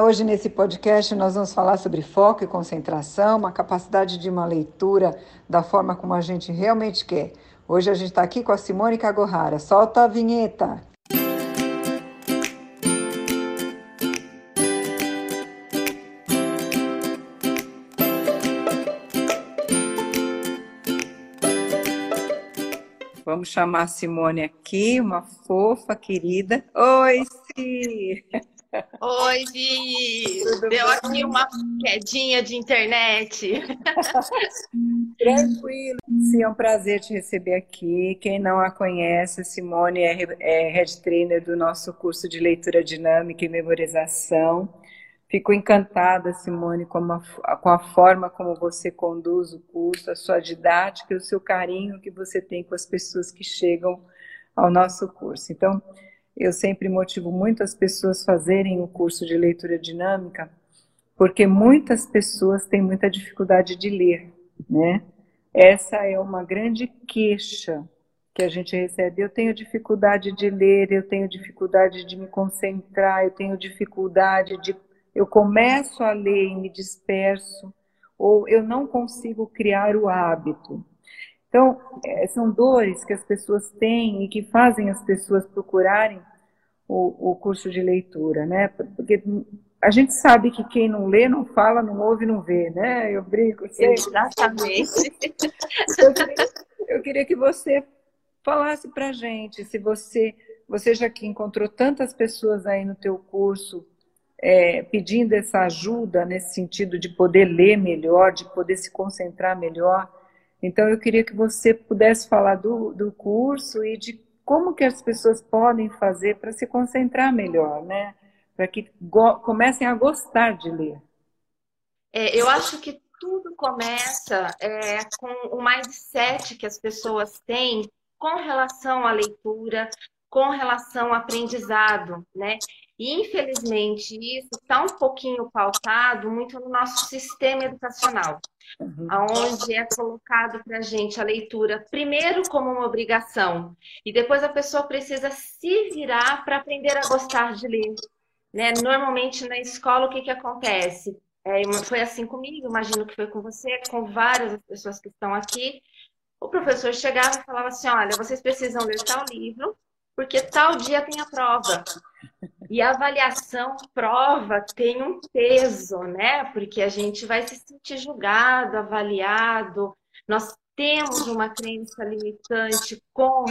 Hoje, nesse podcast, nós vamos falar sobre foco e concentração, uma capacidade de uma leitura da forma como a gente realmente quer. Hoje a gente está aqui com a Simone Cagohara. Solta a vinheta! Vamos chamar a Simone aqui, uma fofa, querida. Oi, Si! Oi! Tudo Deu bem? aqui uma quedinha de internet. Tranquilo. Sim, é um prazer te receber aqui. Quem não a conhece, Simone é, é head trainer do nosso curso de leitura dinâmica e memorização. Fico encantada, Simone, com a, com a forma como você conduz o curso, a sua didática e o seu carinho que você tem com as pessoas que chegam ao nosso curso. Então, eu sempre motivo muito as pessoas fazerem o curso de leitura dinâmica, porque muitas pessoas têm muita dificuldade de ler, né? Essa é uma grande queixa que a gente recebe. Eu tenho dificuldade de ler, eu tenho dificuldade de me concentrar, eu tenho dificuldade de. Eu começo a ler e me disperso, ou eu não consigo criar o hábito. Então, é, são dores que as pessoas têm e que fazem as pessoas procurarem o, o curso de leitura, né? Porque a gente sabe que quem não lê, não fala, não ouve, não vê, né? Eu brinco sempre. Exatamente. Eu queria, eu queria que você falasse para gente se você, você já que encontrou tantas pessoas aí no teu curso é, pedindo essa ajuda nesse sentido de poder ler melhor, de poder se concentrar melhor. Então eu queria que você pudesse falar do, do curso e de como que as pessoas podem fazer para se concentrar melhor, né? Para que comecem a gostar de ler. É, eu acho que tudo começa é, com o mindset que as pessoas têm com relação à leitura, com relação ao aprendizado, né? E, infelizmente, isso está um pouquinho pautado muito no nosso sistema educacional, uhum. onde é colocado para a gente a leitura primeiro como uma obrigação, e depois a pessoa precisa se virar para aprender a gostar de ler. Né? Normalmente, na escola, o que, que acontece? É, foi assim comigo, imagino que foi com você, com várias pessoas que estão aqui. O professor chegava e falava assim: olha, vocês precisam ler tal livro, porque tal dia tem a prova. E a avaliação prova tem um peso, né? Porque a gente vai se sentir julgado, avaliado. Nós temos uma crença limitante com,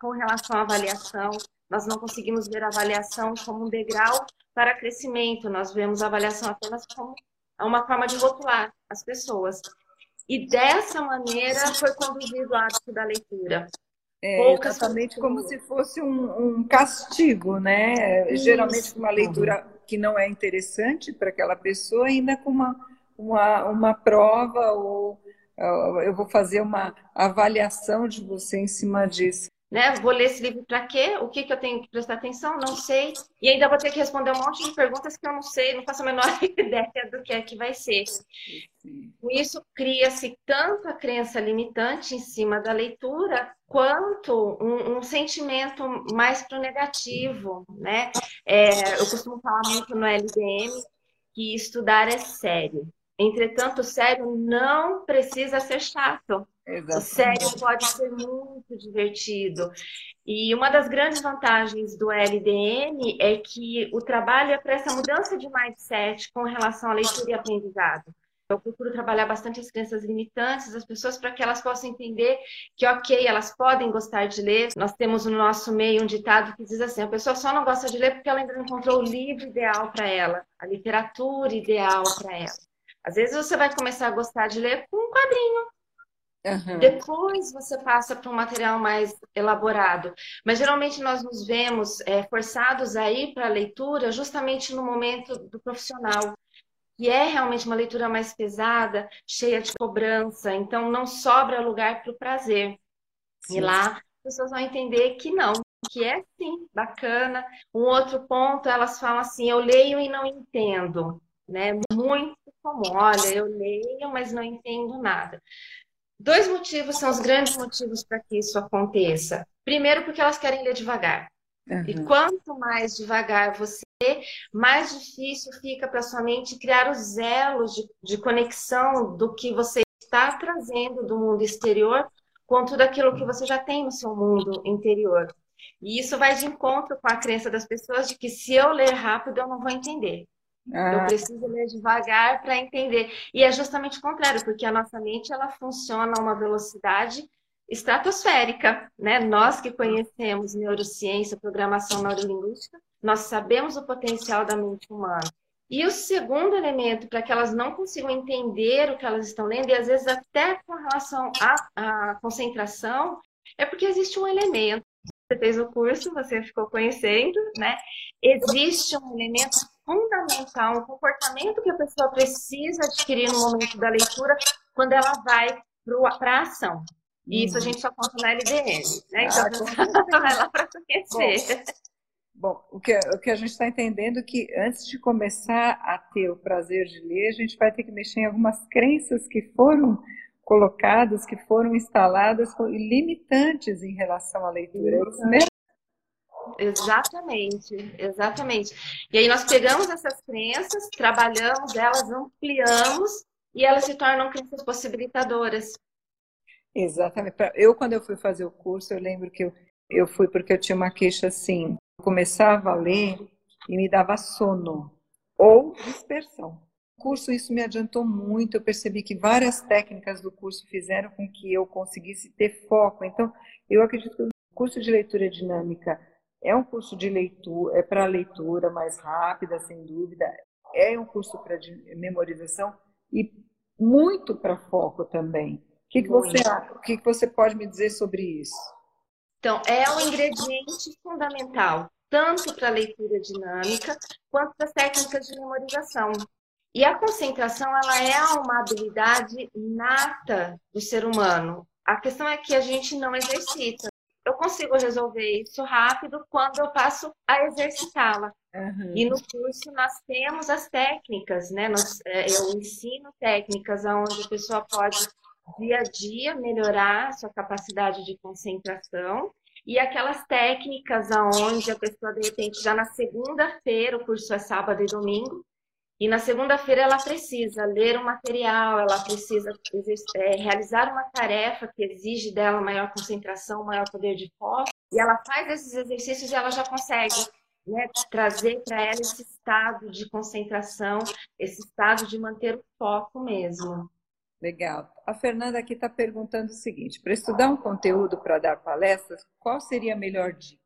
com relação à avaliação. Nós não conseguimos ver a avaliação como um degrau para crescimento. Nós vemos a avaliação apenas como uma forma de rotular as pessoas. E dessa maneira foi conduzido o hábito da leitura. É, exatamente como se fosse um, um castigo, né? Isso. Geralmente uma leitura que não é interessante para aquela pessoa, ainda com uma, uma, uma prova ou eu vou fazer uma avaliação de você em cima disso né? Vou ler esse livro para quê? O que, que eu tenho que prestar atenção? Não sei. E ainda vou ter que responder um monte de perguntas que eu não sei, não faço a menor ideia do que é que vai ser. Com isso, cria-se tanto a crença limitante em cima da leitura, quanto um, um sentimento mais para o negativo, né? É, eu costumo falar muito no LDM que estudar é sério. Entretanto, o sério não precisa ser chato. Exatamente. O sério pode ser muito divertido. E uma das grandes vantagens do LDM é que o trabalho é para essa mudança de mindset com relação à leitura e aprendizado. Eu procuro trabalhar bastante as crenças limitantes das pessoas para que elas possam entender que, ok, elas podem gostar de ler. Nós temos no nosso meio um ditado que diz assim: a pessoa só não gosta de ler porque ela ainda não encontrou o livro ideal para ela, a literatura ideal para ela. Às vezes você vai começar a gostar de ler com um quadrinho. Uhum. Depois você passa para um material mais elaborado. Mas geralmente nós nos vemos é, forçados a ir para a leitura justamente no momento do profissional, que é realmente uma leitura mais pesada, cheia de cobrança. Então não sobra lugar para o prazer. Sim. E lá as pessoas vão entender que não, que é sim bacana. Um outro ponto, elas falam assim: eu leio e não entendo né? Muito comum. Olha, eu leio, mas não entendo nada. Dois motivos são os grandes motivos para que isso aconteça. Primeiro, porque elas querem ler devagar. Uhum. E quanto mais devagar você mais difícil fica para sua mente criar os elos de, de conexão do que você está trazendo do mundo exterior com tudo aquilo que você já tem no seu mundo interior. E isso vai de encontro com a crença das pessoas de que se eu ler rápido eu não vou entender. Ah. Eu preciso ler devagar para entender. E é justamente o contrário, porque a nossa mente ela funciona a uma velocidade estratosférica, né? Nós que conhecemos neurociência, programação neurolinguística, nós sabemos o potencial da mente humana. E o segundo elemento, para que elas não consigam entender o que elas estão lendo, e às vezes até com relação à, à concentração, é porque existe um elemento. Você fez o curso, você ficou conhecendo, né? Existe um elemento fundamental, um comportamento que a pessoa precisa adquirir no momento da leitura, quando ela vai para a ação. E isso a uhum. gente só conta na LDN, né? Então, ah, vai lá para conhecer. Bom, bom, o, que, o que a gente está entendendo é que antes de começar a ter o prazer de ler, a gente vai ter que mexer em algumas crenças que foram colocadas, que foram instaladas, limitantes em relação à leitura. É isso mesmo? Exatamente, exatamente. E aí nós pegamos essas crenças, trabalhamos elas, ampliamos e elas se tornam crenças possibilitadoras. Exatamente. Eu, quando eu fui fazer o curso, eu lembro que eu, eu fui porque eu tinha uma queixa assim, eu começava a ler e me dava sono ou dispersão. O curso, isso me adiantou muito, eu percebi que várias técnicas do curso fizeram com que eu conseguisse ter foco. Então, eu acredito que o curso de leitura dinâmica é um curso de leitura, é para leitura mais rápida, sem dúvida, é um curso para memorização e muito para foco também. O que, que você o que, que você pode me dizer sobre isso? Então, é um ingrediente fundamental, tanto para a leitura dinâmica quanto para as técnicas de memorização. E a concentração, ela é uma habilidade nata do ser humano. A questão é que a gente não exercita. Eu consigo resolver isso rápido quando eu passo a exercitá-la. Uhum. E no curso nós temos as técnicas, né? Nós, é, eu ensino técnicas onde a pessoa pode dia a dia melhorar a sua capacidade de concentração e aquelas técnicas aonde a pessoa de repente já na segunda-feira, o curso é sábado e domingo, e na segunda-feira ela precisa ler um material, ela precisa é, realizar uma tarefa que exige dela maior concentração, maior poder de foco, e ela faz esses exercícios e ela já consegue né, trazer para ela esse estado de concentração, esse estado de manter o foco mesmo. Legal. A Fernanda aqui está perguntando o seguinte: para estudar um conteúdo para dar palestras, qual seria a melhor dica?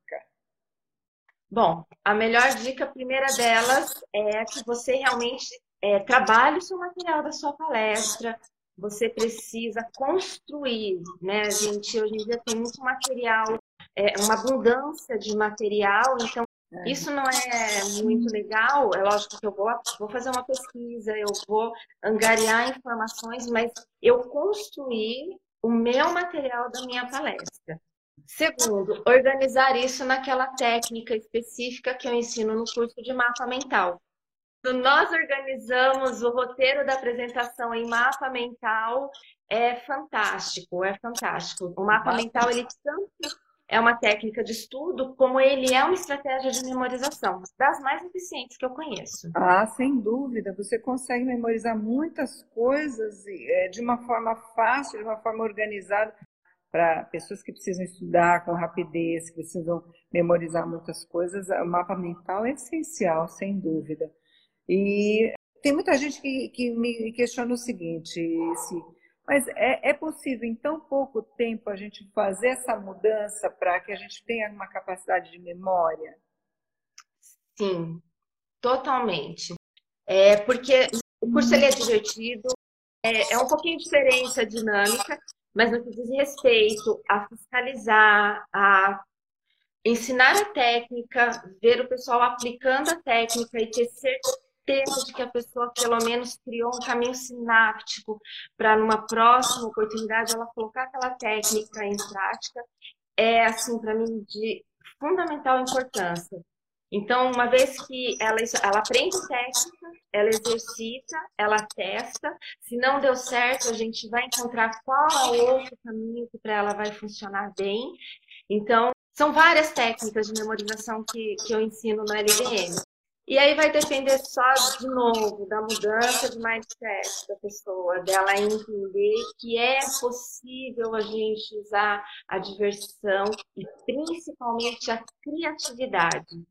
Bom, a melhor dica, a primeira delas, é que você realmente é, trabalhe o seu material da sua palestra. Você precisa construir, né? A gente hoje em dia tem muito material, é, uma abundância de material, então é. Isso não é muito legal. É lógico que eu vou, vou fazer uma pesquisa, eu vou angariar informações, mas eu construir o meu material da minha palestra. Segundo, organizar isso naquela técnica específica que eu ensino no curso de mapa mental. Nós organizamos o roteiro da apresentação em mapa mental, é fantástico, é fantástico. O mapa mental ele tanto é uma técnica de estudo, como ele é uma estratégia de memorização, das mais eficientes que eu conheço. Ah, sem dúvida. Você consegue memorizar muitas coisas é, de uma forma fácil, de uma forma organizada, para pessoas que precisam estudar com rapidez, que precisam memorizar muitas coisas. O mapa mental é essencial, sem dúvida. E tem muita gente que, que me questiona o seguinte, se mas é, é possível, em tão pouco tempo, a gente fazer essa mudança para que a gente tenha uma capacidade de memória? Sim, totalmente. É porque o curso é divertido, é, é um pouquinho diferente a dinâmica, mas no que diz respeito a fiscalizar, a ensinar a técnica, ver o pessoal aplicando a técnica e ter certeza de que a pessoa pelo menos criou um caminho sináptico para numa próxima oportunidade ela colocar aquela técnica em prática é assim para mim de fundamental importância. Então, uma vez que ela, ela aprende técnica, ela exercita, ela testa. Se não deu certo, a gente vai encontrar qual é o outro caminho que para ela vai funcionar bem. Então, são várias técnicas de memorização que, que eu ensino no LDM. E aí vai depender só, de novo, da mudança de mindset da pessoa, dela entender que é possível a gente usar a diversão e principalmente a criatividade.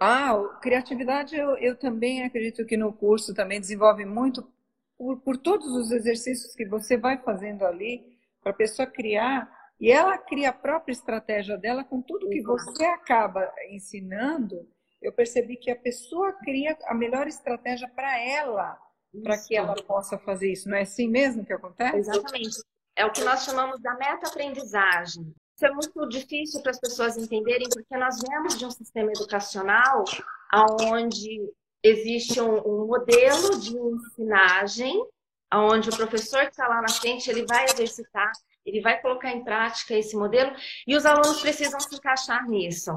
Ah, criatividade eu, eu também acredito que no curso também desenvolve muito por, por todos os exercícios que você vai fazendo ali, para a pessoa criar, e ela cria a própria estratégia dela com tudo que você acaba ensinando eu percebi que a pessoa cria a melhor estratégia para ela, para que ela possa fazer isso. Não é assim mesmo que acontece? Exatamente. É o que nós chamamos da meta-aprendizagem. Isso é muito difícil para as pessoas entenderem, porque nós vemos de um sistema educacional onde existe um, um modelo de ensinagem, onde o professor que está lá na frente ele vai exercitar, ele vai colocar em prática esse modelo, e os alunos precisam se encaixar nisso.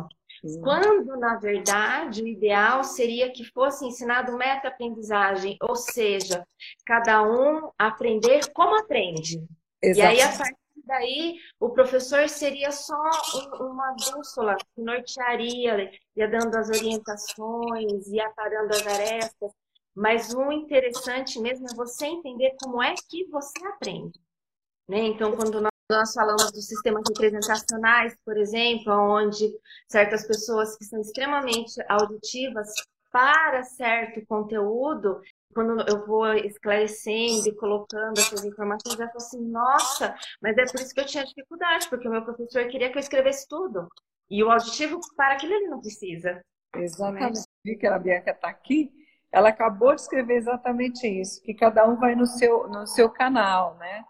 Quando, na verdade, o ideal seria que fosse ensinado meta-aprendizagem, ou seja, cada um aprender como aprende. Exatamente. E aí, a partir daí, o professor seria só uma bússola que nortearia, ia dando as orientações, ia parando as arestas. Mas o interessante mesmo é você entender como é que você aprende. Né? Então, quando nós nós falamos dos sistemas representacionais, por exemplo, onde certas pessoas que são extremamente auditivas para certo conteúdo, quando eu vou esclarecendo e colocando essas informações, eu falo assim, nossa, mas é por isso que eu tinha dificuldade, porque o meu professor queria que eu escrevesse tudo. E o auditivo, para aquilo, ele não precisa. Exatamente. Vi que a Bianca está aqui, ela acabou de escrever exatamente isso, que cada um vai no seu, no seu canal, né?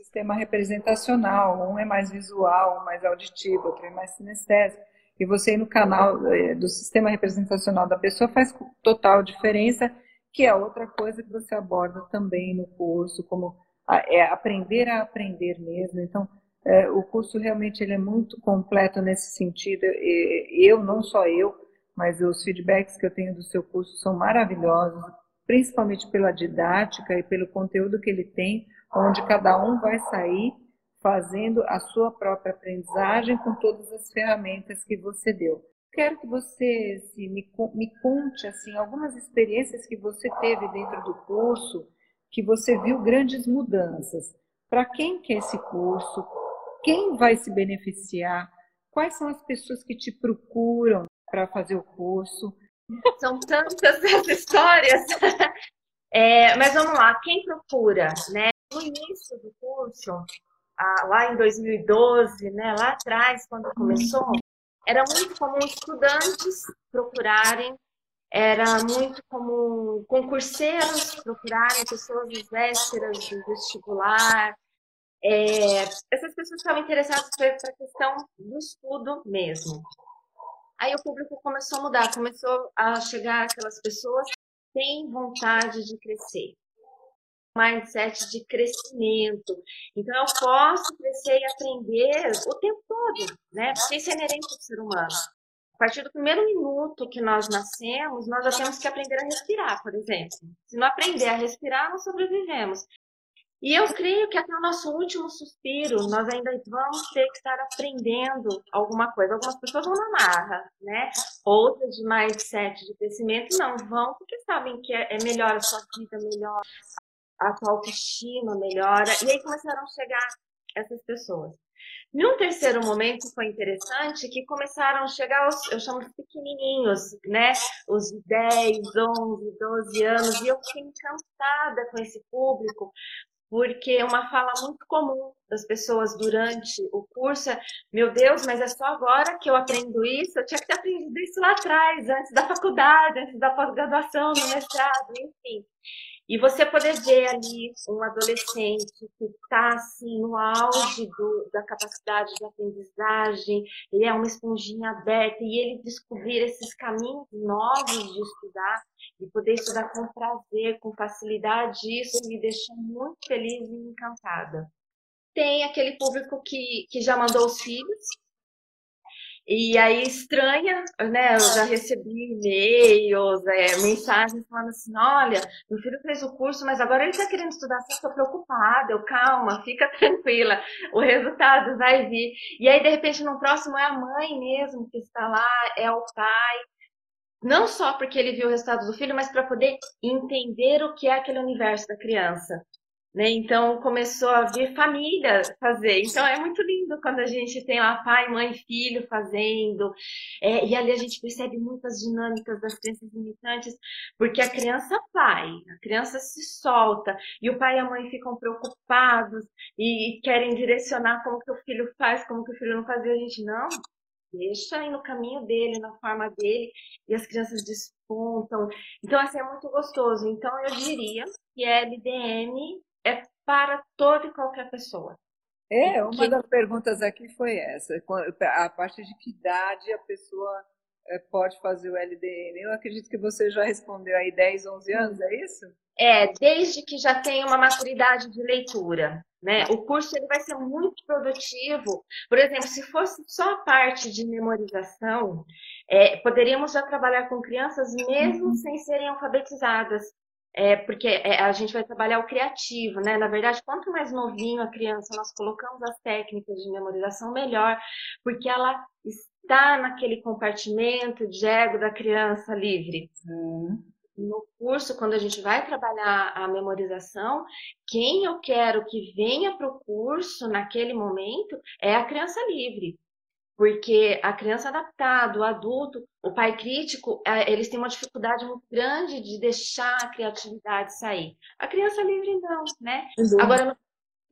sistema representacional, um é mais visual, um mais auditivo, outro é mais sinestésico. E você ir no canal eh, do sistema representacional da pessoa faz total diferença, que é outra coisa que você aborda também no curso, como é aprender a aprender mesmo. Então, é, o curso realmente ele é muito completo nesse sentido. Eu, não só eu, mas os feedbacks que eu tenho do seu curso são maravilhosos, principalmente pela didática e pelo conteúdo que ele tem, onde cada um vai sair fazendo a sua própria aprendizagem com todas as ferramentas que você deu. Quero que você se, me, me conte assim algumas experiências que você teve dentro do curso, que você viu grandes mudanças. Para quem quer esse curso? Quem vai se beneficiar? Quais são as pessoas que te procuram para fazer o curso? São tantas as histórias. É, mas vamos lá, quem procura, né? no início do curso, lá em 2012, né, lá atrás, quando começou, era muito comum estudantes procurarem, era muito comum concurseiros procurarem pessoas às vésperas do vestibular. É, essas pessoas estavam interessadas para a questão do estudo mesmo. Aí o público começou a mudar, começou a chegar aquelas pessoas que têm vontade de crescer, mindset de crescimento. Então, eu posso crescer e aprender o tempo todo, né? Porque isso é inerente ao ser humano. A partir do primeiro minuto que nós nascemos, nós já temos que aprender a respirar, por exemplo. Se não aprender a respirar, não sobrevivemos. E eu creio que até o nosso último suspiro, nós ainda vamos ter que estar aprendendo alguma coisa. Algumas pessoas vão na marra, né? Outras de mindset de crescimento não vão porque sabem que é melhor a sua vida, melhor a tua autoestima melhora. E aí começaram a chegar essas pessoas. Num terceiro momento foi interessante que começaram a chegar os, eu chamo de pequenininhos, né? Os 10, 11, 12 anos, e eu fiquei encantada com esse público, porque é uma fala muito comum das pessoas durante o curso é, meu Deus, mas é só agora que eu aprendo isso, eu tinha que ter aprendido isso lá atrás, antes da faculdade, antes da pós-graduação, no mestrado, enfim. E você poder ver ali um adolescente que está assim, no auge do, da capacidade de aprendizagem, ele é uma esponjinha aberta, e ele descobrir esses caminhos novos de estudar, e poder estudar com prazer, com facilidade, isso me deixa muito feliz e encantada. Tem aquele público que, que já mandou os filhos, e aí estranha, né? Eu já recebi e-mails, é, mensagens falando assim, olha, meu filho fez o curso, mas agora ele está querendo estudar assim, estou preocupada, eu calma, fica tranquila, o resultado vai vir. E aí, de repente, no próximo é a mãe mesmo que está lá, é o pai. não só porque ele viu o resultado do filho, mas para poder entender o que é aquele universo da criança. Né? Então começou a vir família fazer. Então é muito lindo quando a gente tem lá pai, mãe, filho fazendo. É, e ali a gente percebe muitas dinâmicas das crianças limitantes, porque a criança vai, a criança se solta, e o pai e a mãe ficam preocupados e querem direcionar como que o filho faz, como que o filho não faz, e a gente não. Deixa aí no caminho dele, na forma dele, e as crianças despontam. Então, assim, é muito gostoso. Então, eu diria que LDM é para toda e qualquer pessoa. É, uma que... das perguntas aqui foi essa, a partir de que idade a pessoa eh, pode fazer o LDM? Eu acredito que você já respondeu aí 10, 11 anos, é isso? É, desde que já tenha uma maturidade de leitura. Né? O curso ele vai ser muito produtivo. Por exemplo, se fosse só a parte de memorização, é, poderíamos já trabalhar com crianças mesmo uhum. sem serem alfabetizadas é, porque é, a gente vai trabalhar o criativo, né? Na verdade, quanto mais novinho a criança nós colocamos as técnicas de memorização, melhor, porque ela está naquele compartimento de ego da criança livre. Hum. No curso, quando a gente vai trabalhar a memorização, quem eu quero que venha para o curso naquele momento é a criança livre porque a criança adaptada, o adulto, o pai crítico, é, eles têm uma dificuldade muito grande de deixar a criatividade sair. A criança livre não, né? Agora, no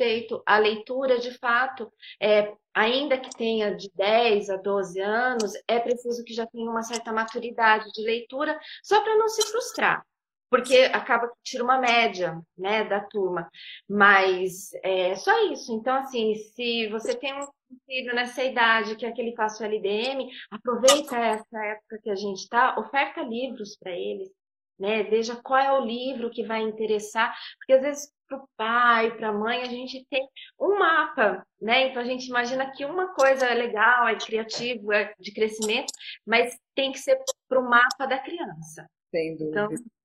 respeito à leitura, de fato, é, ainda que tenha de 10 a 12 anos, é preciso que já tenha uma certa maturidade de leitura, só para não se frustrar porque acaba que tira uma média, né, da turma. Mas é só isso. Então, assim, se você tem um filho nessa idade que é que ele faça o LDM, aproveita essa época que a gente está, oferta livros para eles, né? Veja qual é o livro que vai interessar, porque às vezes para o pai, para a mãe, a gente tem um mapa, né? Então a gente imagina que uma coisa é legal, é criativo, é de crescimento, mas tem que ser para o mapa da criança. Sem dúvida. Então,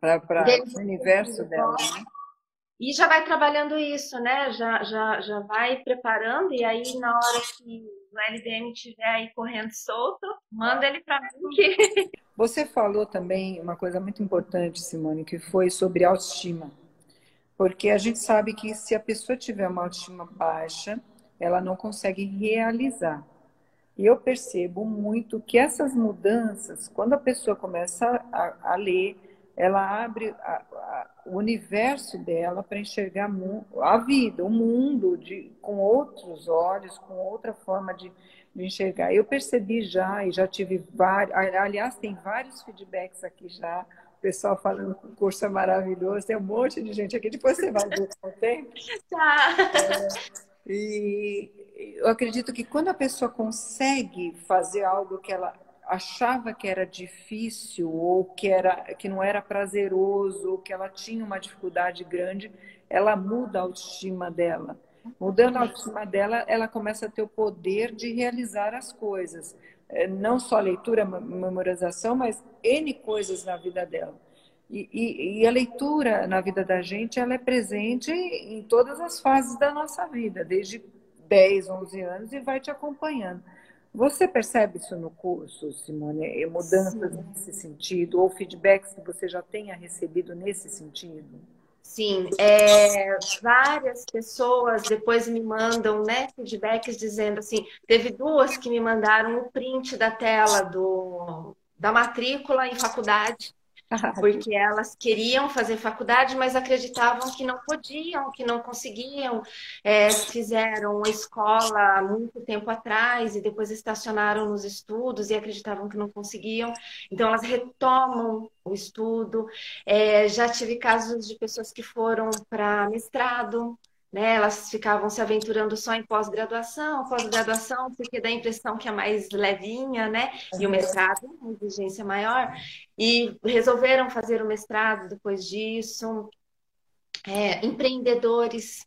para o universo dela, né? E já vai trabalhando isso, né? Já, já, já vai preparando, e aí na hora que o LDM estiver aí correndo solto, manda ele para mim que. Você falou também uma coisa muito importante, Simone, que foi sobre autoestima. Porque a gente sabe que se a pessoa tiver uma autoestima baixa, ela não consegue realizar. E eu percebo muito que essas mudanças, quando a pessoa começa a, a ler, ela abre a, a, o universo dela para enxergar a vida, o mundo de, com outros olhos, com outra forma de, de enxergar. Eu percebi já, e já tive vários, aliás, tem vários feedbacks aqui já, o pessoal falando que o curso é maravilhoso, tem um monte de gente aqui, depois você vai ver com o tempo. Tá. É, e eu acredito que quando a pessoa consegue fazer algo que ela achava que era difícil ou que era que não era prazeroso ou que ela tinha uma dificuldade grande, ela muda a autoestima dela. Mudando a autoestima dela, ela começa a ter o poder de realizar as coisas. É, não só leitura, memorização, mas N coisas na vida dela. E, e, e, a leitura na vida da gente, ela é presente em todas as fases da nossa vida, desde 10, 11 anos e vai te acompanhando. Você percebe isso no curso, Simone? Mudanças Sim. nesse sentido, ou feedbacks que você já tenha recebido nesse sentido? Sim, é, várias pessoas depois me mandam né, feedbacks dizendo assim, teve duas que me mandaram o print da tela do, da matrícula em faculdade, porque elas queriam fazer faculdade, mas acreditavam que não podiam, que não conseguiam. É, fizeram a escola muito tempo atrás e depois estacionaram nos estudos e acreditavam que não conseguiam. Então, elas retomam o estudo. É, já tive casos de pessoas que foram para mestrado, né? Elas ficavam se aventurando só em pós-graduação, pós-graduação, porque dá a impressão que é mais levinha, né? E o mestrado, uma exigência maior. E resolveram fazer o mestrado depois disso. É, empreendedores,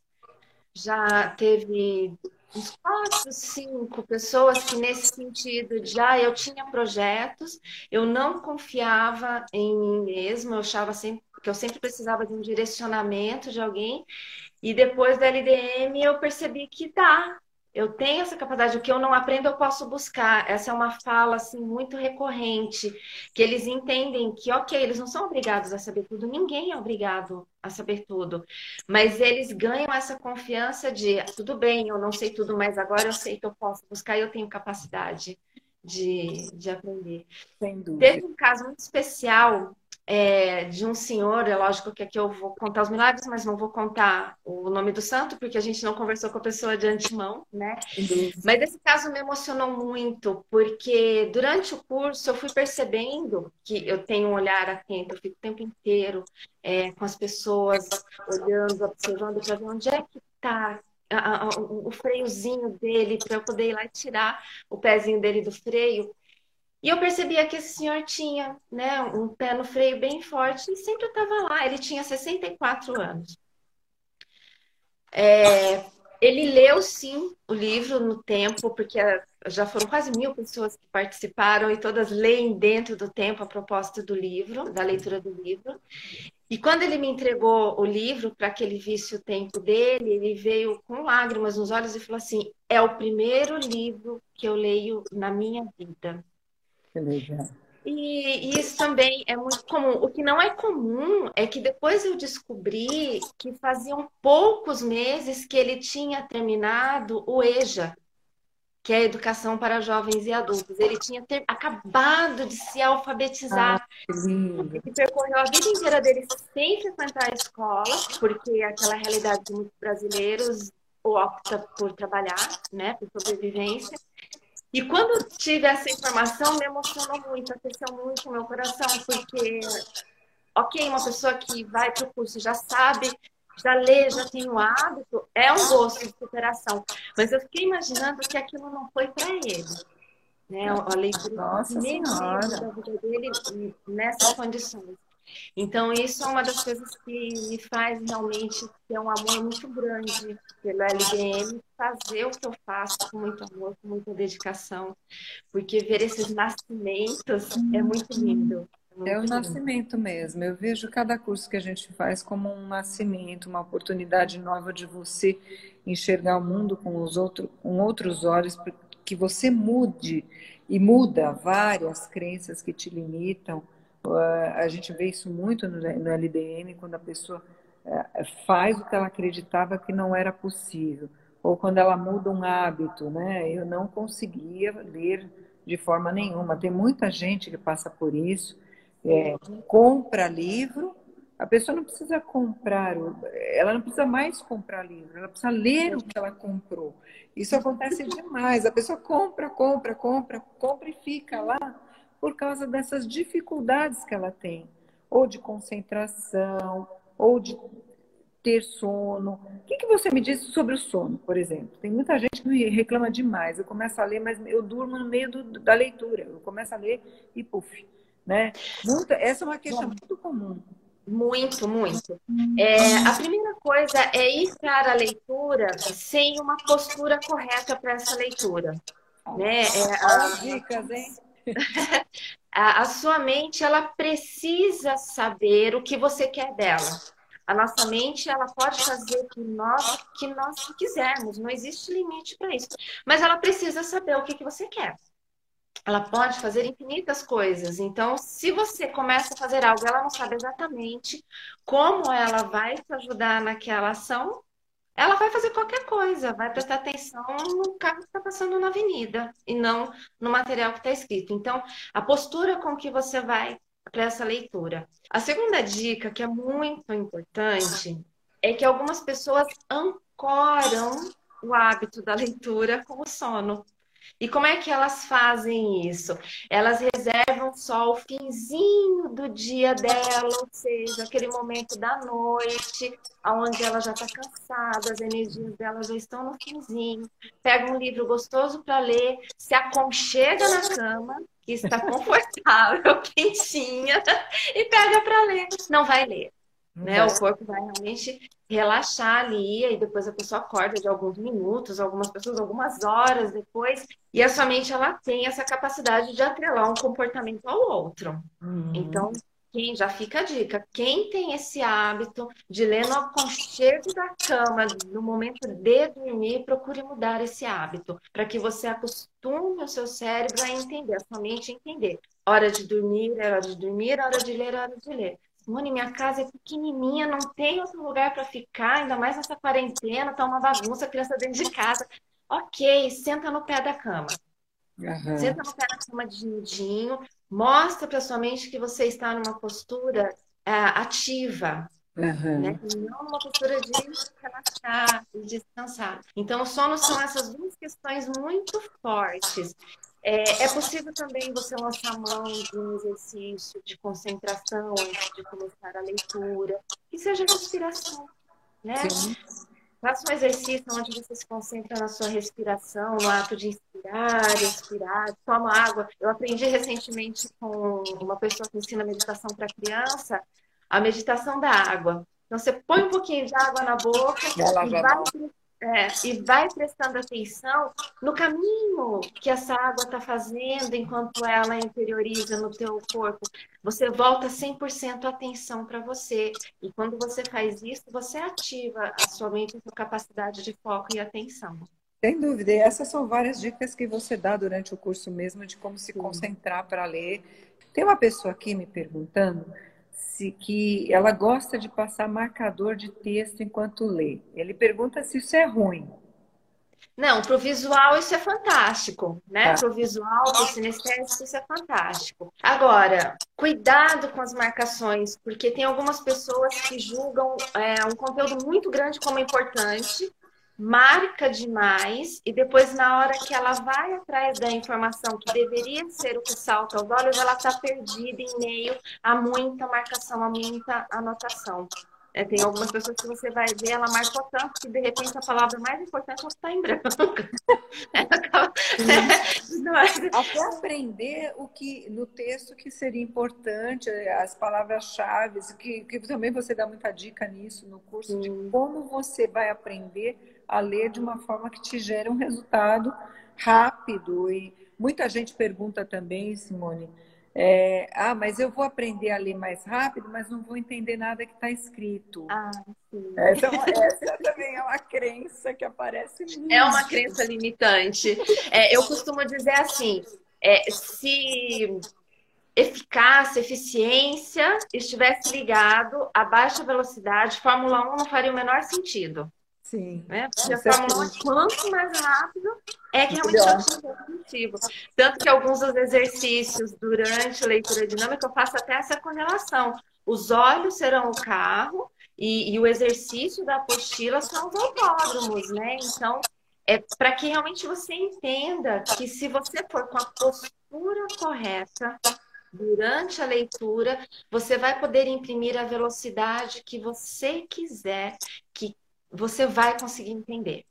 já teve uns quatro, cinco pessoas que nesse sentido já ah, eu tinha projetos, eu não confiava em mim mesma, eu achava sempre que eu sempre precisava de um direcionamento de alguém e depois da LDM eu percebi que dá. Eu tenho essa capacidade, o que eu não aprendo eu posso buscar. Essa é uma fala assim muito recorrente, que eles entendem que, OK, eles não são obrigados a saber tudo, ninguém é obrigado a saber tudo. Mas eles ganham essa confiança de, tudo bem, eu não sei tudo, mas agora eu sei que eu posso buscar e eu tenho capacidade de, de aprender. Sem dúvida. Teve um caso muito especial é, de um senhor, é lógico que aqui eu vou contar os milagres, mas não vou contar o nome do santo, porque a gente não conversou com a pessoa de antemão, né? Mas esse caso me emocionou muito, porque durante o curso eu fui percebendo que eu tenho um olhar atento, eu fico o tempo inteiro é, com as pessoas, olhando, observando para ver onde é que está o freiozinho dele, para eu poder ir lá e tirar o pezinho dele do freio. E eu percebia que esse senhor tinha né, um pé no freio bem forte e sempre estava lá. Ele tinha 64 anos. É, ele leu sim o livro no tempo, porque já foram quase mil pessoas que participaram e todas leem dentro do tempo a proposta do livro, da leitura do livro. E quando ele me entregou o livro para que ele visse o tempo dele, ele veio com lágrimas nos olhos e falou assim: é o primeiro livro que eu leio na minha vida. Que legal. E, e, isso também é muito comum. O que não é comum é que depois eu descobri que faziam poucos meses que ele tinha terminado o EJA, que é a Educação para Jovens e Adultos. Ele tinha ter, acabado de se alfabetizar. Ah, e percorreu a vida inteira dele sem frequentar a escola, porque aquela realidade de muitos brasileiros opta por trabalhar, né, por sobrevivência. E quando tive essa informação, me emocionou muito, aqueceu muito o meu coração, porque, ok, uma pessoa que vai para o curso já sabe, já lê, já tem o hábito, é um gosto de superação. Mas eu fiquei imaginando que aquilo não foi para ele. Né? A leitura Nossa da vida dele nessas condições. Então, isso é uma das coisas que me faz realmente ter um amor muito grande pelo LDM, fazer o que eu faço com muito amor, com muita dedicação, porque ver esses nascimentos é muito lindo. É, é o nascimento mesmo. Eu vejo cada curso que a gente faz como um nascimento, uma oportunidade nova de você enxergar o mundo com, os outro, com outros olhos, que você mude e muda várias crenças que te limitam a gente vê isso muito no, no LDM, quando a pessoa é, faz o que ela acreditava que não era possível, ou quando ela muda um hábito, né? Eu não conseguia ler de forma nenhuma. Tem muita gente que passa por isso, é, compra livro, a pessoa não precisa comprar, ela não precisa mais comprar livro, ela precisa ler o que ela comprou. Isso acontece demais. A pessoa compra, compra, compra, compra e fica lá por causa dessas dificuldades que ela tem, ou de concentração, ou de ter sono. O que, que você me disse sobre o sono, por exemplo? Tem muita gente que me reclama demais. Eu começo a ler, mas eu durmo no meio do, da leitura. Eu começo a ler e puf. Né? Muita, essa é uma questão muito comum. Muito, muito. É, a primeira coisa é ir para a leitura sem uma postura correta para essa leitura. Né? É, as dicas, hein? a, sua mente ela precisa saber o que você quer dela. A nossa mente ela pode fazer o que nós que nós quisermos, não existe limite para isso. Mas ela precisa saber o que, que você quer. Ela pode fazer infinitas coisas. Então, se você começa a fazer algo, ela não sabe exatamente como ela vai te ajudar naquela ação, ela vai fazer qualquer coisa, vai prestar atenção no carro que está passando na avenida e não no material que está escrito. Então, a postura com que você vai para essa leitura. A segunda dica, que é muito importante, é que algumas pessoas ancoram o hábito da leitura com o sono. E como é que elas fazem isso? Elas reservam só o finzinho do dia dela, ou seja, aquele momento da noite, onde ela já está cansada, as energias dela já estão no finzinho. Pega um livro gostoso para ler, se aconchega na cama, que está confortável, quentinha, e pega para ler. Não vai ler. Né? O corpo vai realmente relaxar ali, e depois a pessoa acorda de alguns minutos, algumas pessoas algumas horas depois, e a sua mente ela tem essa capacidade de atrelar um comportamento ao outro. Uhum. Então, quem já fica a dica, quem tem esse hábito de ler no aconchego da cama, no momento de dormir, procure mudar esse hábito, para que você acostume o seu cérebro a entender, a sua mente a entender. Hora de dormir, é hora de dormir, hora de ler, é hora de ler. Simone, minha casa é pequenininha, não tem outro lugar para ficar, ainda mais nessa quarentena, tá uma bagunça, criança dentro de casa. Ok, senta no pé da cama. Uhum. Senta no pé da cama de nudinho, mostra para sua mente que você está numa postura é, ativa, uhum. né? Não numa postura de relaxar, de descansar. Então, o sono são essas duas questões muito fortes. É, é, possível também você lançar a mão de um exercício de concentração antes de começar a leitura, que seja respiração, né? Sim. Faça um exercício onde você se concentra na sua respiração, no ato de inspirar, expirar, toma água. Eu aprendi recentemente com uma pessoa que ensina meditação para criança, a meditação da água. Então você põe um pouquinho de água na boca e vai é, e vai prestando atenção no caminho que essa água está fazendo enquanto ela interioriza no teu corpo. Você volta 100% atenção para você. E quando você faz isso, você ativa a sua mente, a sua capacidade de foco e atenção. Sem dúvida. E essas são várias dicas que você dá durante o curso mesmo de como se concentrar para ler. Tem uma pessoa aqui me perguntando se que ela gosta de passar marcador de texto enquanto lê. Ele pergunta se isso é ruim. Não, para o visual isso é fantástico, né? Tá. Para o visual, para o sinestésico isso é fantástico. Agora, cuidado com as marcações, porque tem algumas pessoas que julgam é, um conteúdo muito grande como importante marca demais e depois na hora que ela vai atrás da informação que deveria ser o que salta aos olhos, ela está perdida em meio a muita marcação, a muita anotação. É, tem algumas pessoas que você vai ver, ela marcou tanto que de repente a palavra mais importante está em branco. Até aprender o que no texto que seria importante, as palavras-chave, que, que também você dá muita dica nisso no curso, Sim. de como você vai aprender a ler de uma forma que te gere um resultado rápido. E muita gente pergunta também, Simone, é, ah, mas eu vou aprender a ler mais rápido, mas não vou entender nada que está escrito. Ah, sim. Essa, essa, também é uma crença que aparece muito. É uma crença limitante. É, eu costumo dizer assim, é, se eficácia, eficiência estivesse ligado a baixa velocidade, Fórmula 1 não faria o menor sentido. Sim. Né? Porque a Fórmula 1, quanto mais rápido, é que realmente o objetivo. Tanto que alguns dos exercícios durante a leitura dinâmica eu faço até essa correlação. Os olhos serão o carro e, e o exercício da apostila são os autódromos, né? Então, é para que realmente você entenda que se você for com a postura correta, durante a leitura, você vai poder imprimir a velocidade que você quiser, que você vai conseguir entender.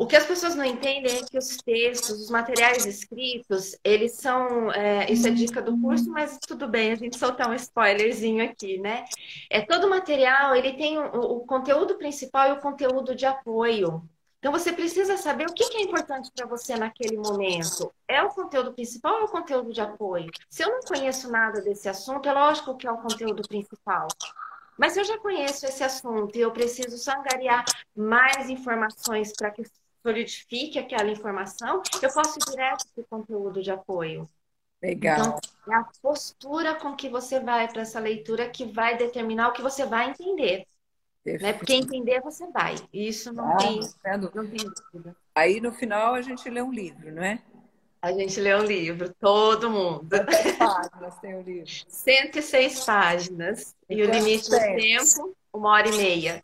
O que as pessoas não entendem é que os textos, os materiais escritos, eles são. É, isso é dica do curso, mas tudo bem, a gente soltar um spoilerzinho aqui, né? É, todo material ele tem o, o conteúdo principal e o conteúdo de apoio. Então você precisa saber o que, é importante para você naquele momento. É o conteúdo principal ou é o conteúdo de apoio? Se eu não conheço nada desse assunto, é lógico que é o conteúdo principal. Mas se eu já conheço esse assunto e eu preciso só angariar mais informações para que solidifique aquela informação, eu posso ir direto para o conteúdo de apoio. Legal. Então, é a postura com que você vai para essa leitura que vai determinar o que você vai entender. Né? Porque entender você vai. Isso não, ah, tem, não tem dúvida. Aí no final a gente lê um livro, não é? A gente lê um livro, todo mundo. Quantas páginas tem o livro? 106 páginas. E, e o limite do tempo, uma hora e meia.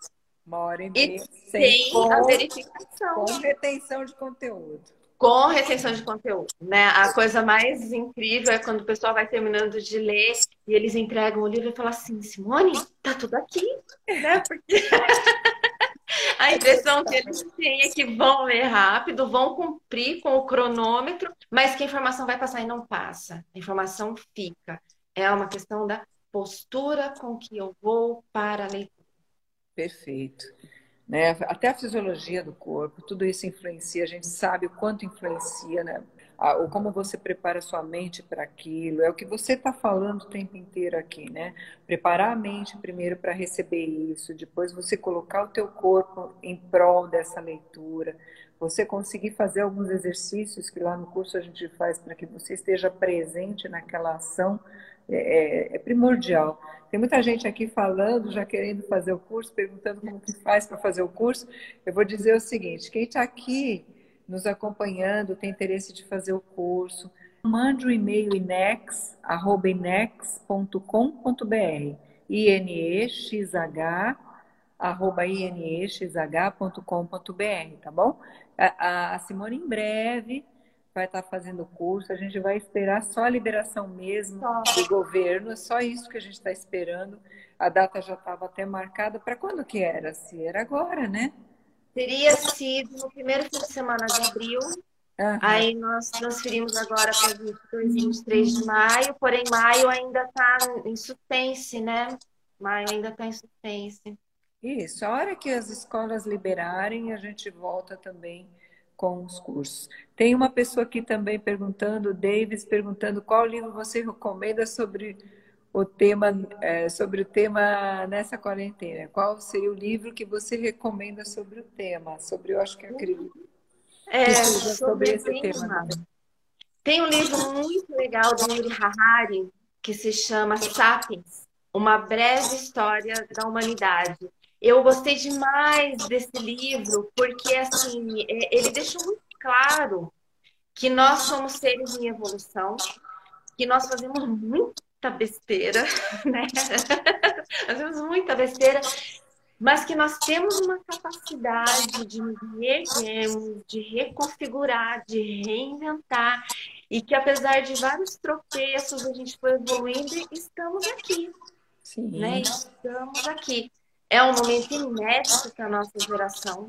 Uma hora e meia. E tem com, a verificação. Com retenção de conteúdo. Com retenção de conteúdo, né? A coisa mais incrível é quando o pessoal vai terminando de ler e eles entregam o livro e falam assim, Simone, tá tudo aqui, né? Porque a impressão que eles têm é que vão ler rápido, vão cumprir com o cronômetro, mas que a informação vai passar e não passa. A informação fica. É uma questão da postura com que eu vou para a leitura. Perfeito. Né? Até a fisiologia do corpo, tudo isso influencia, a gente sabe o quanto influencia, né? Ou como você prepara sua mente para aquilo, é o que você está falando o tempo inteiro aqui, né? Preparar a mente primeiro para receber isso, depois você colocar o teu corpo em prol dessa leitura, você conseguir fazer alguns exercícios que lá no curso a gente faz para que você esteja presente naquela ação, é, é, é, primordial. Tem muita gente aqui falando, já querendo fazer o curso, perguntando como que faz para fazer o curso. Eu vou dizer o seguinte: quem está aqui nos acompanhando, tem interesse de fazer o curso, mande um e-mail inex@inex.com.br, inexh arroba inexh.com.br, tá bom? A, a Simone em breve vai estar fazendo o curso, a gente vai esperar só a liberação mesmo do governo, é só isso que a gente está esperando. A data já estava até marcada. Para quando que era? Se era agora, né? Teria sido no primeiro fim de semana de abril. Uhum. Aí nós transferimos agora para 22 e 23 de maio, porém maio ainda está em suspense, né? Maio ainda está em suspense. Isso, a hora que as escolas liberarem, a gente volta também com os cursos. Tem uma pessoa aqui também perguntando, Davis perguntando qual livro você recomenda sobre o tema é, sobre o tema nessa quarentena. Qual seria o livro que você recomenda sobre o tema? Sobre, eu acho que acredito. É, sobre, sobre esse tema. Né? Tem um livro muito legal do Yuri Harari que se chama Sapiens, uma breve história da humanidade. Eu gostei demais desse livro porque assim é, ele deixou muito claro que nós somos seres em evolução, que nós fazemos muita besteira, né? fazemos muita besteira, mas que nós temos uma capacidade de nos reerguermos, de reconfigurar, de reinventar, e que apesar de vários tropeços a gente foi evoluindo e estamos aqui. Sim. Né? Estamos aqui. É um momento inédito para a nossa geração,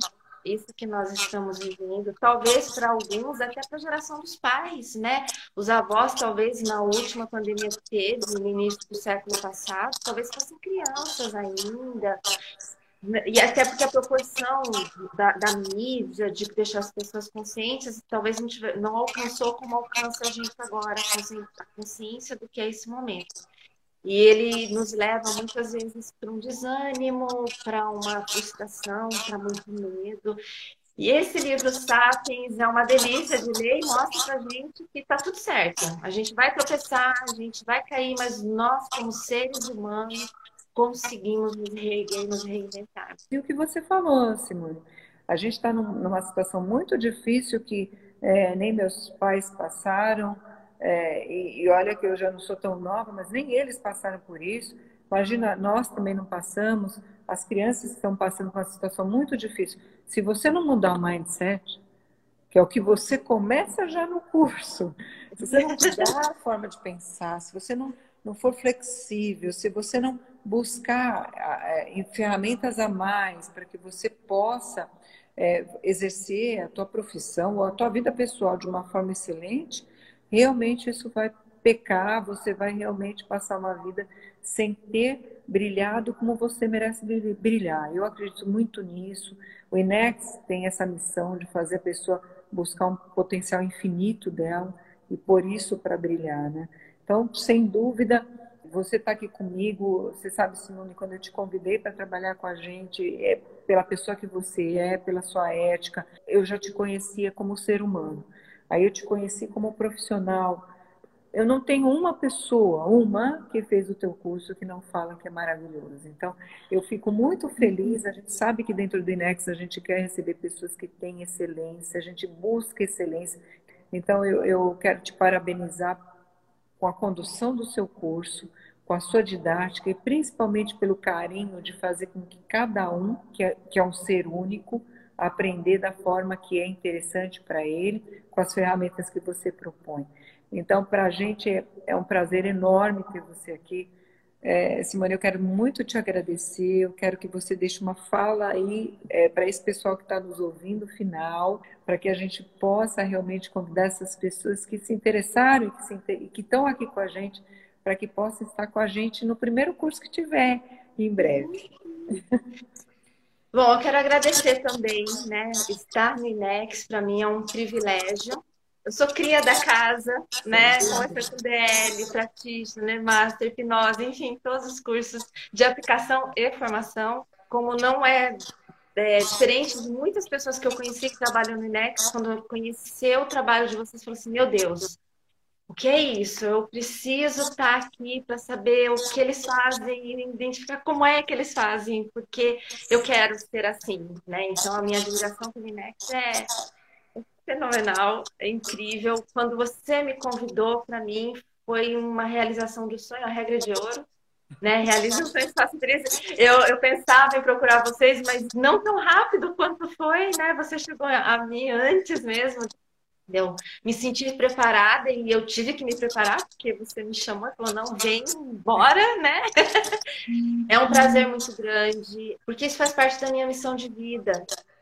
isso que nós estamos vivendo. Talvez para alguns, até para a geração dos pais, né? Os avós, talvez na última pandemia que teve, no início do século passado, talvez fossem crianças ainda. E até porque a proporção da, da mídia, de deixar as pessoas conscientes, talvez não, não alcançou como alcança a gente agora, a consciência do que é esse momento. E ele nos leva muitas vezes para um desânimo, para uma frustração, para muito medo. E esse livro Sapiens é uma delícia de ler e mostra para gente que está tudo certo. A gente vai tropeçar, a gente vai cair, mas nós, como seres humanos, conseguimos nos reerguer, nos reinventar. E o que você falou, Simone, a gente está numa situação muito difícil que é, nem meus pais passaram, é, e, e, olha que eu já não sou tão nova, mas nem eles passaram por isso. Imagina, nós também não passamos, as crianças estão passando por uma situação muito difícil. Se você não mudar o mindset, que é o que você começa já no curso, se você não mudar a forma de pensar, se você não, não for flexível, se você não buscar é, ferramentas a mais para que você possa é, exercer a tua profissão ou a tua vida pessoal de uma forma excelente, realmente isso vai pecar, você vai realmente passar uma vida sem ter brilhado como você merece brilhar. Eu acredito muito nisso. O INEX tem essa missão de fazer a pessoa buscar um potencial infinito dela e por isso para brilhar, né? Então, sem dúvida, você está aqui comigo. Você sabe, Simone, quando eu te convidei para trabalhar com a gente, é pela pessoa que você é, pela sua ética. Eu já te conhecia como ser humano. Aí eu te conheci como profissional. Eu não tenho uma pessoa, uma, que fez o teu curso que não fala que é maravilhoso. Então, eu fico muito feliz. A gente sabe que dentro do INEX a gente quer receber pessoas que têm excelência, a gente busca excelência. Então, eu, eu quero te parabenizar com a condução do seu curso, com a sua didática e principalmente pelo carinho de fazer com que cada um, que é, que é um ser único, aprender da forma que é interessante para ele, com as ferramentas que você propõe. Então, para a gente é, é, um prazer enorme ter você aqui. É, Simone, eu quero muito te agradecer. Eu quero que você deixe uma fala aí é, para esse pessoal que está nos ouvindo, final, para que a gente possa realmente convidar essas pessoas que se interessaram e que estão aqui com a gente, para que possam estar com a gente no primeiro curso que tiver em breve. Bom, eu quero agradecer também, né? Estar no INEX para mim é um privilégio. eu sou cria da casa, né? Comecei com DL, Practitioner, Master, Hipnose, enfim, todos os cursos de aplicação e formação. Como não é, é diferente de muitas pessoas que eu conheci que trabalham no INEX, quando eu conheci o trabalho de vocês, eu falei assim, meu Deus, o que é isso? Eu preciso estar aqui para saber o que eles fazem e identificar como é que eles fazem, porque eu quero ser assim, né? Então a minha admiração pelo INEX é fenomenal, é incrível. Quando você me convidou para mim, foi uma realização do sonho, a regra de ouro. Né, realiza um sonho fácil eu, eu pensava em procurar vocês, mas não tão rápido quanto foi, né? Você chegou a mim antes mesmo me senti preparada e eu tive que me preparar porque você me chamou e falou não vem embora né? É um prazer muito grande porque isso faz parte da minha missão de vida.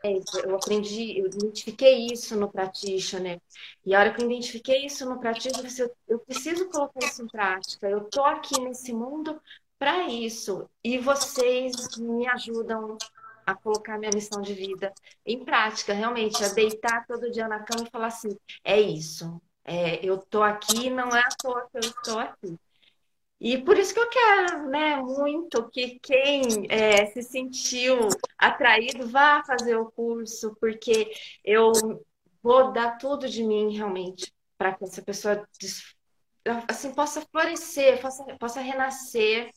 É eu aprendi eu identifiquei isso no practitioner e a hora que eu identifiquei isso no practitioner eu, eu preciso colocar isso em prática eu tô aqui nesse mundo para isso e vocês me ajudam a colocar minha missão de vida em prática, realmente, a deitar todo dia na cama e falar assim: é isso, é, eu tô aqui, não é à toa que eu estou aqui. E por isso que eu quero, né, muito que quem é, se sentiu atraído vá fazer o curso, porque eu vou dar tudo de mim realmente para que essa pessoa assim possa florescer, possa, possa renascer.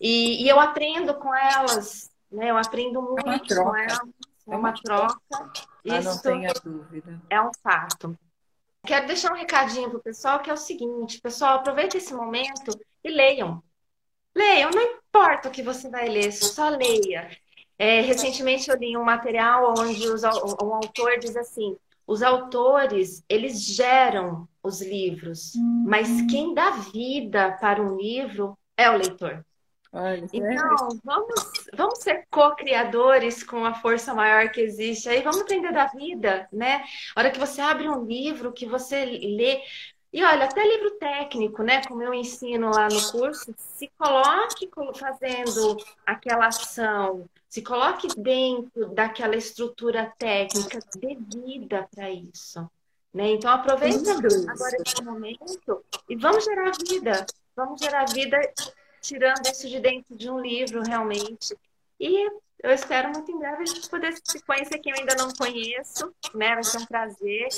E, e eu aprendo com elas né? Eu aprendo muito é uma troca. É uma troca. Ah, Isso não tenha dúvida. É um fato. Quero deixar um recadinho para o pessoal que é o seguinte, pessoal, aproveita esse momento e leiam. Leiam, não importa o que você vai ler, só leia. É, recentemente eu li um material onde os, o, autor diz assim: os autores eles geram os livros, mas quem dá vida para um livro é o leitor. Olha, é então, vamos, vamos ser co-criadores com a força maior que existe aí, vamos aprender da vida, né? A hora que você abre um livro, que você lê, e olha, até livro técnico, né? Como eu ensino lá no curso, se coloque fazendo aquela ação, se coloque dentro daquela estrutura técnica, dê vida para isso. Né? Então aproveita agora esse momento e vamos gerar vida. Vamos gerar vida tirando isso de dentro de um livro, realmente. E eu espero muito em breve a gente poder se conhecer quem eu ainda não conheço, né? Vai ser um prazer.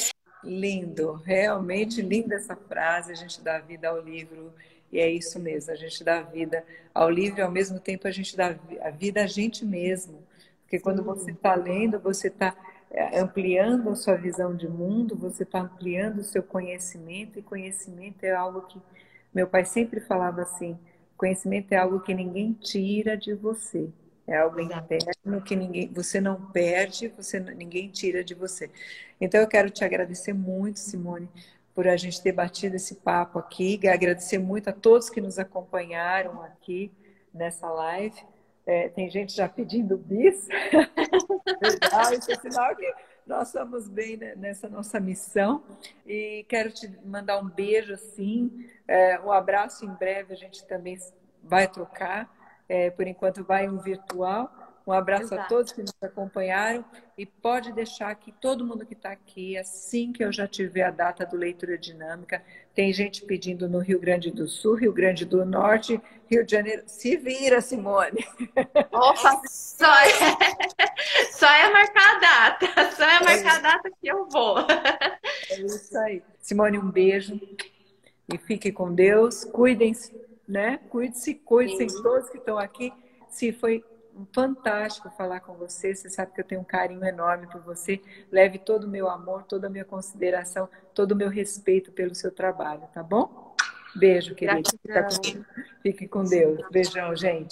Lindo, realmente linda essa frase, a gente dá vida ao livro. E é isso mesmo, a gente dá vida ao livro e ao mesmo tempo a gente dá a vida a gente mesmo. Porque quando você está lendo, você está é, ampliando a sua visão de mundo, você está ampliando o seu conhecimento, e conhecimento é algo que meu pai sempre falava assim: Conhecimento é algo que ninguém tira de você. É algo interno que ninguém, você não perde, você ninguém tira de você. Então eu quero te agradecer muito, Simone, por a gente ter batido esse papo aqui. Agradecer muito a todos que nos acompanharam aqui nessa live. É, tem gente já pedindo bis. Legal, isso é sinal que nós estamos bem nessa nossa missão. E quero te mandar um beijo, assim, é, um abraço em breve, a gente também vai trocar. É, por enquanto vai um virtual. Um abraço Exato. a todos que nos acompanharam e pode deixar que todo mundo que está aqui, assim que eu já tiver a data do Leitura Dinâmica, tem gente pedindo no Rio Grande do Sul, Rio Grande do Norte, Rio de Janeiro. Se vira, Simone! Opa, só é, só é marcar a data, só é marcar a data que eu vou. É isso aí. Simone, um beijo e fique com Deus. Cuidem-se, né? Cuide-se, cuide-se todos que estão aqui. Se foi fantástico falar com você. Você sabe que eu tenho um carinho enorme por você. Leve todo o meu amor, toda a minha consideração, todo o meu respeito pelo seu trabalho, tá bom? Beijo, querido. Fique com Deus. Beijão, gente.